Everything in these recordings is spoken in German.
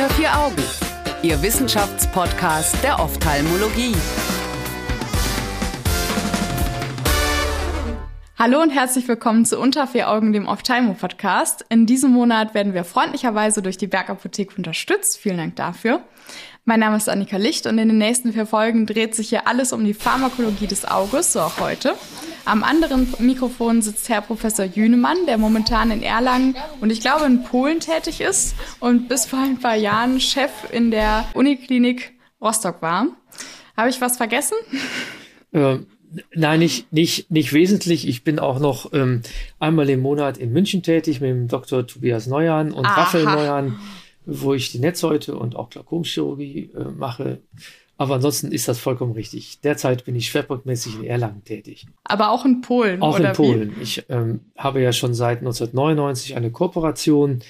Unter vier Augen, Ihr Wissenschaftspodcast der Ophthalmologie. Hallo und herzlich willkommen zu Unter vier Augen, dem Ophthalmo-Podcast. In diesem Monat werden wir freundlicherweise durch die Bergapotheke unterstützt. Vielen Dank dafür. Mein Name ist Annika Licht und in den nächsten vier Folgen dreht sich hier alles um die Pharmakologie des Auges, so auch heute. Am anderen Mikrofon sitzt Herr Professor Jünemann, der momentan in Erlangen und ich glaube in Polen tätig ist und bis vor ein paar Jahren Chef in der Uniklinik Rostock war. Habe ich was vergessen? Ähm, nein, nicht, nicht, nicht wesentlich. Ich bin auch noch ähm, einmal im Monat in München tätig mit dem Dr. Tobias Neuern und Aha. Raphael Neuern wo ich die Netzhäute und auch Glaukomchirurgie äh, mache. Aber ansonsten ist das vollkommen richtig. Derzeit bin ich schwerpunktmäßig in Erlangen tätig. Aber auch in Polen. Auch in Polen. Wie? Ich ähm, habe ja schon seit 1999 eine Kooperation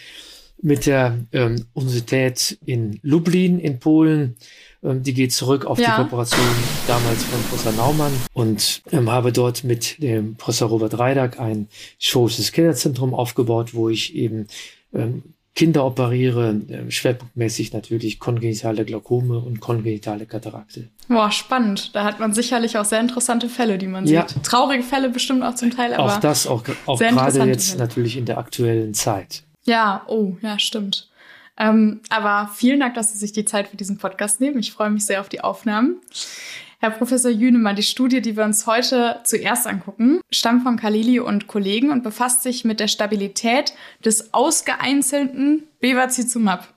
mit der ähm, Universität in Lublin in Polen. Ähm, die geht zurück auf ja. die Kooperation damals von Professor Naumann und ähm, habe dort mit dem Professor Robert Reidak ein chirurgisches Kinderzentrum aufgebaut, wo ich eben ähm, Kinder operiere, äh, schwerpunktmäßig natürlich kongenitale Glaukome und kongenitale Katarakte. Boah, spannend. Da hat man sicherlich auch sehr interessante Fälle, die man ja. sieht. Traurige Fälle bestimmt auch zum Teil, aber. Auch das, auch, auch gerade jetzt Fälle. natürlich in der aktuellen Zeit. Ja, oh, ja, stimmt. Ähm, aber vielen Dank, dass Sie sich die Zeit für diesen Podcast nehmen. Ich freue mich sehr auf die Aufnahmen. Herr Professor Jünemann, die Studie, die wir uns heute zuerst angucken, stammt von Kalili und Kollegen und befasst sich mit der Stabilität des ausgeeinzelten Bevacizumab.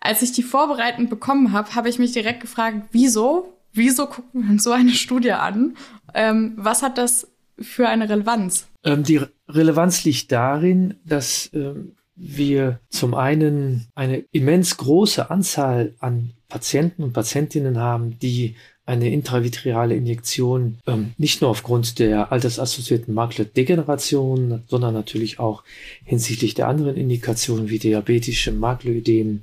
Als ich die vorbereitend bekommen habe, habe ich mich direkt gefragt, wieso? Wieso gucken wir uns so eine Studie an? Ähm, was hat das für eine Relevanz? Ähm, die Relevanz liegt darin, dass ähm, wir zum einen eine immens große Anzahl an Patienten und Patientinnen haben, die eine intravitreale Injektion ähm, nicht nur aufgrund der altersassoziierten Maklerdegeneration, sondern natürlich auch hinsichtlich der anderen Indikationen wie diabetische Maklerödem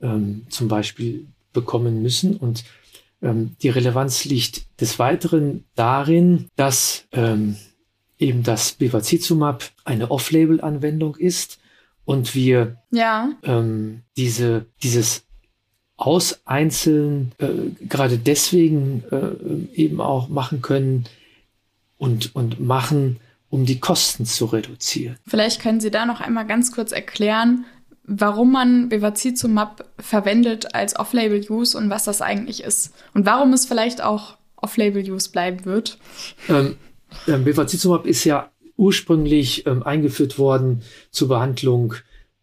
ähm, zum Beispiel bekommen müssen. Und ähm, die Relevanz liegt des Weiteren darin, dass ähm, eben das Bevacizumab eine Off-Label-Anwendung ist und wir ja. ähm, diese, dieses aus einzeln äh, gerade deswegen äh, eben auch machen können und, und machen, um die Kosten zu reduzieren. Vielleicht können Sie da noch einmal ganz kurz erklären, warum man Bevacizumab verwendet als Off-Label-Use und was das eigentlich ist und warum es vielleicht auch Off-Label-Use bleiben wird. Ähm, ähm, Bevacizumab ist ja ursprünglich ähm, eingeführt worden zur Behandlung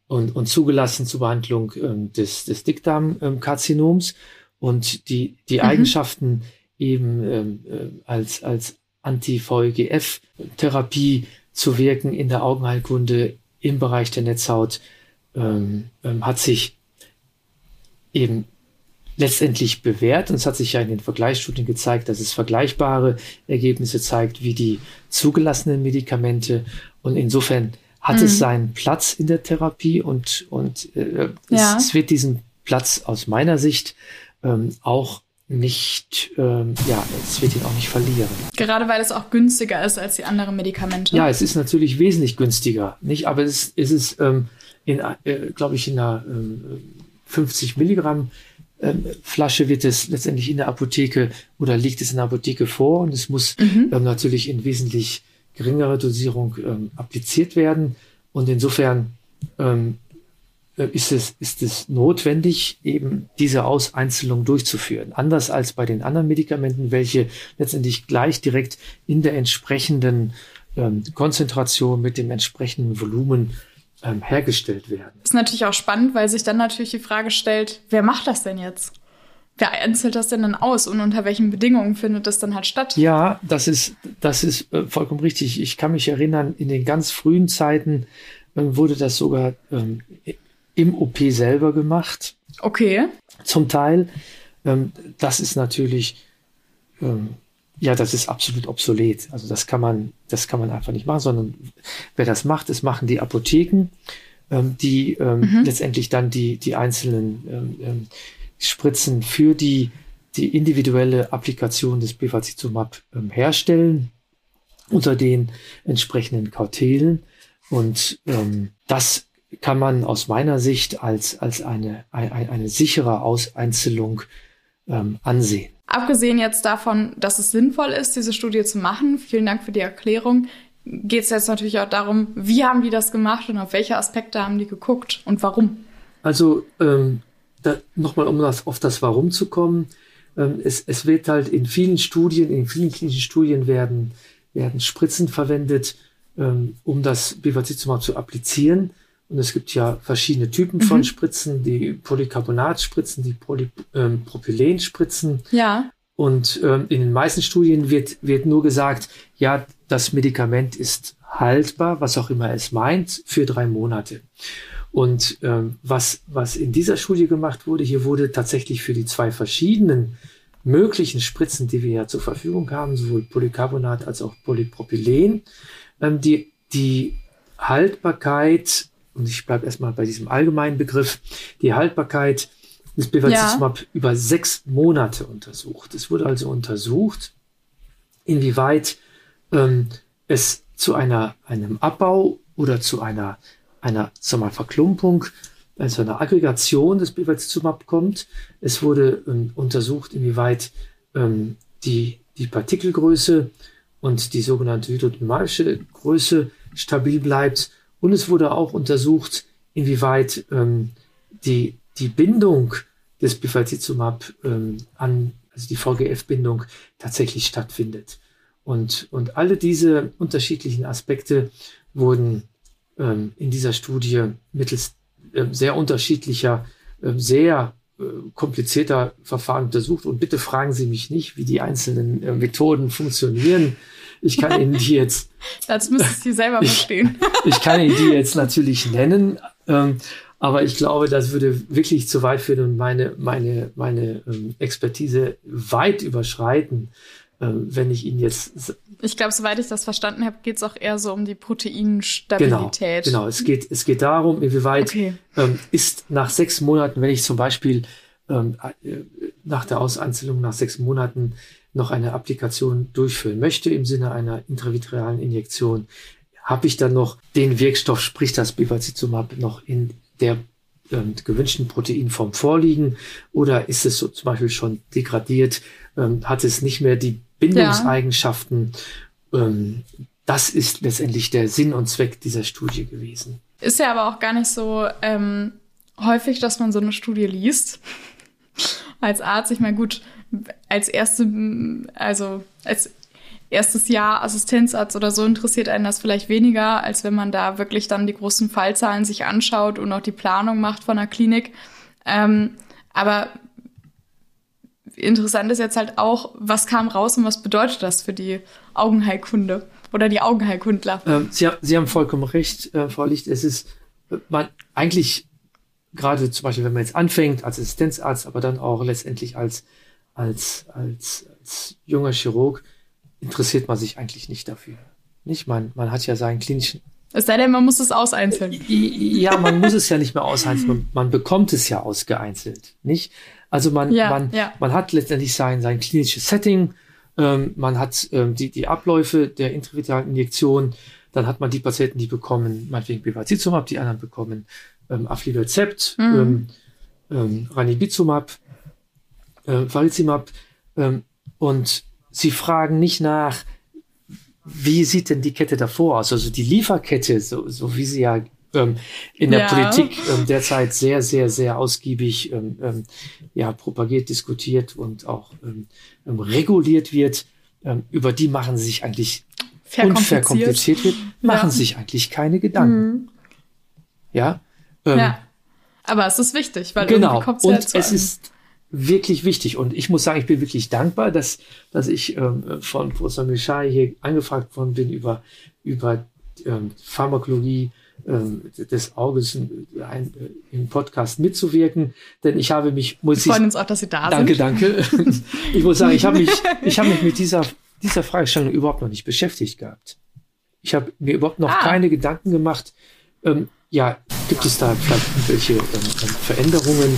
und, und zugelassen zur Behandlung ähm, des, des Dickdarmkarzinoms und die, die mhm. Eigenschaften eben ähm, äh, als, als Anti-VEGF-Therapie zu wirken in der Augenheilkunde im Bereich der Netzhaut ähm, ähm, hat sich eben letztendlich bewährt. Und es hat sich ja in den Vergleichsstudien gezeigt, dass es vergleichbare Ergebnisse zeigt wie die zugelassenen Medikamente. Und insofern hat mhm. es seinen Platz in der Therapie und, und äh, ja. es, es, wird diesen Platz aus meiner Sicht ähm, auch nicht, ähm, ja, es wird ihn auch nicht verlieren. Gerade weil es auch günstiger ist als die anderen Medikamente. Ja, es ist natürlich wesentlich günstiger, nicht? Aber es, es ist, ähm, in, äh, glaube ich, in einer ähm, 50 Milligramm ähm, Flasche wird es letztendlich in der Apotheke oder liegt es in der Apotheke vor und es muss mhm. ähm, natürlich in wesentlich geringere Dosierung ähm, appliziert werden. Und insofern ähm, äh, ist, es, ist es notwendig, eben diese Auseinzelung durchzuführen. Anders als bei den anderen Medikamenten, welche letztendlich gleich direkt in der entsprechenden ähm, Konzentration mit dem entsprechenden Volumen ähm, hergestellt werden. Das ist natürlich auch spannend, weil sich dann natürlich die Frage stellt, wer macht das denn jetzt? Wer einzelt das denn dann aus und unter welchen Bedingungen findet das dann halt statt? Ja, das ist, das ist äh, vollkommen richtig. Ich kann mich erinnern, in den ganz frühen Zeiten äh, wurde das sogar ähm, im OP selber gemacht. Okay. Zum Teil. Ähm, das ist natürlich, ähm, ja, das ist absolut obsolet. Also das kann man, das kann man einfach nicht machen, sondern wer das macht, das machen die Apotheken, ähm, die ähm, mhm. letztendlich dann die, die einzelnen ähm, ähm Spritzen für die, die individuelle Applikation des Bevacizumab ähm, herstellen unter den entsprechenden Kautelen. Und ähm, das kann man aus meiner Sicht als, als eine, eine, eine sichere Auseinzelung ähm, ansehen. Abgesehen jetzt davon, dass es sinnvoll ist, diese Studie zu machen, vielen Dank für die Erklärung, geht es jetzt natürlich auch darum, wie haben die das gemacht und auf welche Aspekte haben die geguckt und warum? Also ähm, nochmal, um das, auf das Warum zu kommen. Ähm, es, es wird halt in vielen Studien, in vielen klinischen Studien werden, werden Spritzen verwendet, ähm, um das Bevacizumab zu applizieren. Und es gibt ja verschiedene Typen von mhm. Spritzen, die Polycarbonatspritzen, die Poly, ähm, Propylänspritzen. Ja. Und ähm, in den meisten Studien wird, wird nur gesagt, ja, das Medikament ist haltbar, was auch immer es meint, für drei Monate. Und ähm, was, was in dieser Studie gemacht wurde, hier wurde tatsächlich für die zwei verschiedenen möglichen Spritzen, die wir ja zur Verfügung haben, sowohl Polycarbonat als auch Polypropylen, ähm, die, die Haltbarkeit, und ich bleibe erstmal bei diesem allgemeinen Begriff, die Haltbarkeit des Bevacizumab ja. über sechs Monate untersucht. Es wurde also untersucht, inwieweit ähm, es zu einer, einem Abbau oder zu einer, einer sagen wir mal, Verklumpung, also einer Aggregation des Bevacizumab kommt. Es wurde ähm, untersucht, inwieweit ähm, die, die Partikelgröße und die sogenannte hydrodynamische Größe stabil bleibt. Und es wurde auch untersucht, inwieweit ähm, die, die Bindung des Bifazizumab ähm, an, also die VGF-Bindung tatsächlich stattfindet. Und, und alle diese unterschiedlichen Aspekte wurden ähm, in dieser Studie mittels äh, sehr unterschiedlicher, äh, sehr äh, komplizierter Verfahren untersucht. Und bitte fragen Sie mich nicht, wie die einzelnen äh, Methoden funktionieren. Ich kann Ihnen die jetzt. das müssen Sie selber verstehen. Ich, ich, kann Ihnen die jetzt natürlich nennen. Ähm, aber ich glaube, das würde wirklich zu weit führen und meine, meine, meine ähm, Expertise weit überschreiten, wenn ich Ihnen jetzt. Ich glaube, soweit ich das verstanden habe, geht es auch eher so um die Proteinstabilität. Genau, genau. Es geht, es geht darum, inwieweit okay. ähm, ist nach sechs Monaten, wenn ich zum Beispiel ähm, äh, nach der Auseinzelung nach sechs Monaten noch eine Applikation durchführen möchte im Sinne einer intravitrealen Injektion, habe ich dann noch den Wirkstoff, sprich das Bevacizumab, noch in der ähm, gewünschten Proteinform vorliegen oder ist es so zum Beispiel schon degradiert, ähm, hat es nicht mehr die Bindungseigenschaften. Ja. Ähm, das ist letztendlich der Sinn und Zweck dieser Studie gewesen. Ist ja aber auch gar nicht so ähm, häufig, dass man so eine Studie liest. Als Arzt, ich meine, gut, als erste, also als erstes Jahr Assistenzarzt oder so interessiert einen das vielleicht weniger, als wenn man da wirklich dann die großen Fallzahlen sich anschaut und auch die Planung macht von der Klinik. Ähm, aber interessant ist jetzt halt auch, was kam raus und was bedeutet das für die Augenheilkunde oder die Augenheilkundler? Ähm, Sie, Sie, haben vollkommen recht, äh, Frau Licht. Es ist man eigentlich gerade zum Beispiel, wenn man jetzt anfängt als Assistenzarzt, aber dann auch letztendlich als als als, als junger Chirurg interessiert man sich eigentlich nicht dafür. Nicht? Man, man hat ja seinen klinischen. Es sei denn, man muss es auseinzeln. Ja, man muss es ja nicht mehr auseinzeln. Man, man bekommt es ja ausgeeinzelt. Nicht? Also man, ja, man, ja. man hat letztendlich sein, sein klinisches Setting, ähm, man hat ähm, die, die Abläufe der intravitralen Injektion, dann hat man die Patienten, die bekommen, meinetwegen Bevacizumab, die anderen bekommen ähm, Aflibercept, mhm. ähm, ähm, Ranibizumab, äh, Farizimab ähm, und sie fragen nicht nach, wie sieht denn die Kette davor aus? Also die Lieferkette, so, so wie sie ja ähm, in der ja. Politik ähm, derzeit sehr, sehr, sehr ausgiebig ähm, ähm ja, propagiert, diskutiert und auch ähm, ähm, reguliert wird, über die machen sie sich eigentlich unverkompliziert wird, machen ja. sich eigentlich keine Gedanken. Mhm. Ja. ja. Aber es ist wichtig, weil genau. und ja es ist wirklich wichtig. Und ich muss sagen, ich bin wirklich dankbar, dass, dass ich ähm, von Professor Michai hier angefragt worden bin, über, über ähm, Pharmakologie des Auges in, ein, im Podcast mitzuwirken. Denn ich habe mich, muss Wir freuen uns auch, dass Sie da danke, sind. Danke, danke. ich muss sagen, ich habe mich, ich habe mich mit dieser, dieser Fragestellung überhaupt noch nicht beschäftigt gehabt. Ich habe mir überhaupt noch ah. keine Gedanken gemacht, ähm, ja, gibt es da vielleicht irgendwelche ähm, ähm, Veränderungen,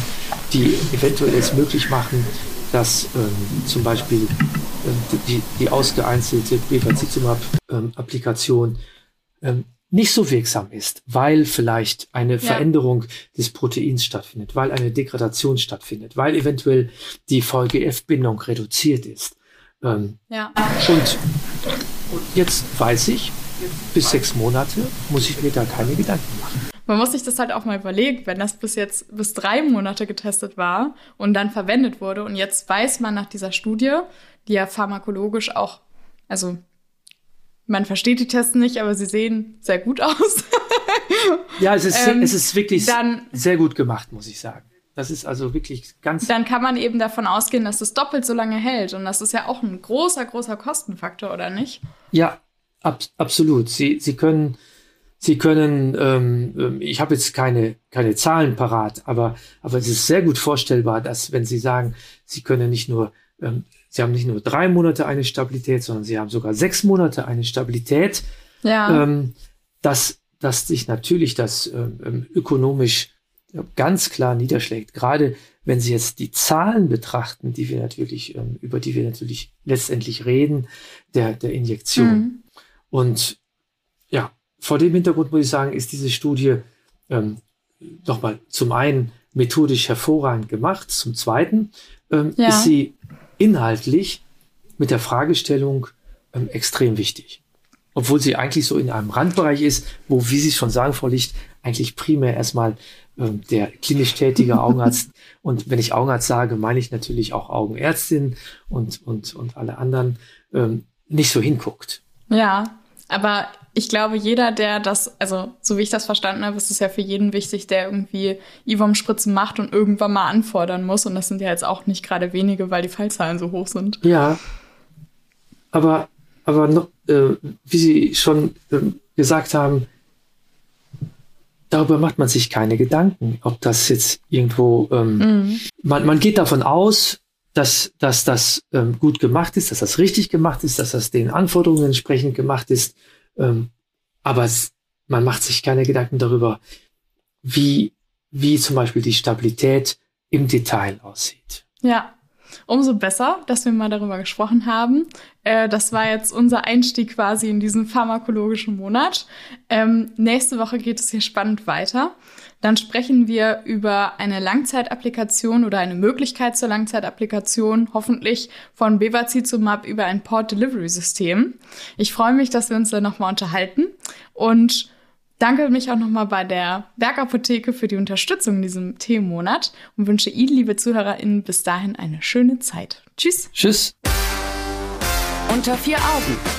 die eventuell es möglich machen, dass ähm, zum Beispiel ähm, die, die ausgeeinzelte Bevacizumab-Applikation ähm, nicht so wirksam ist, weil vielleicht eine ja. Veränderung des Proteins stattfindet, weil eine Degradation stattfindet, weil eventuell die VEGF-Bindung reduziert ist. Ähm, ja. und, und jetzt weiß ich, bis sechs Monate muss ich mir da keine Gedanken machen. Man muss sich das halt auch mal überlegen, wenn das bis jetzt bis drei Monate getestet war und dann verwendet wurde und jetzt weiß man nach dieser Studie, die ja pharmakologisch auch, also man versteht die Tests nicht, aber sie sehen sehr gut aus. ja, es ist, ähm, es ist wirklich dann, sehr gut gemacht, muss ich sagen. Das ist also wirklich ganz. Dann kann man eben davon ausgehen, dass es doppelt so lange hält. Und das ist ja auch ein großer, großer Kostenfaktor, oder nicht? Ja, ab, absolut. Sie, Sie können, Sie können, ähm, ähm, ich habe jetzt keine, keine Zahlen parat, aber, aber es ist sehr gut vorstellbar, dass wenn Sie sagen, Sie können nicht nur ähm, Sie haben nicht nur drei Monate eine Stabilität, sondern sie haben sogar sechs Monate eine Stabilität. Ja. Ähm, dass, dass sich natürlich das ähm, ähm ökonomisch ganz klar niederschlägt. Gerade wenn Sie jetzt die Zahlen betrachten, die wir natürlich, ähm, über die wir natürlich letztendlich reden, der, der Injektion. Mhm. Und ja, vor dem Hintergrund muss ich sagen, ist diese Studie ähm, nochmal zum einen methodisch hervorragend gemacht, zum zweiten ähm, ja. ist sie inhaltlich mit der Fragestellung ähm, extrem wichtig. Obwohl sie eigentlich so in einem Randbereich ist, wo, wie Sie schon sagen, Frau Licht, eigentlich primär erstmal ähm, der klinisch tätige Augenarzt, und wenn ich Augenarzt sage, meine ich natürlich auch Augenärztin und, und, und alle anderen, ähm, nicht so hinguckt. Ja, aber ich glaube, jeder, der das, also so wie ich das verstanden habe, ist es ja für jeden wichtig, der irgendwie IVOM-Spritzen macht und irgendwann mal anfordern muss. Und das sind ja jetzt auch nicht gerade wenige, weil die Fallzahlen so hoch sind. Ja. Aber, aber noch, äh, wie Sie schon äh, gesagt haben, darüber macht man sich keine Gedanken, ob das jetzt irgendwo, ähm, mhm. man, man geht davon aus, dass, dass das ähm, gut gemacht ist, dass das richtig gemacht ist, dass das den Anforderungen entsprechend gemacht ist. Ähm, aber es, man macht sich keine Gedanken darüber, wie, wie zum Beispiel die Stabilität im Detail aussieht. Ja, umso besser, dass wir mal darüber gesprochen haben. Äh, das war jetzt unser Einstieg quasi in diesen pharmakologischen Monat. Ähm, nächste Woche geht es hier spannend weiter. Dann sprechen wir über eine Langzeitapplikation oder eine Möglichkeit zur Langzeitapplikation, hoffentlich von Bevacizumab über ein Port Delivery System. Ich freue mich, dass wir uns da nochmal unterhalten und danke mich auch nochmal bei der Bergapotheke für die Unterstützung in diesem Themenmonat und wünsche Ihnen, liebe ZuhörerInnen, bis dahin eine schöne Zeit. Tschüss. Tschüss. Unter vier Augen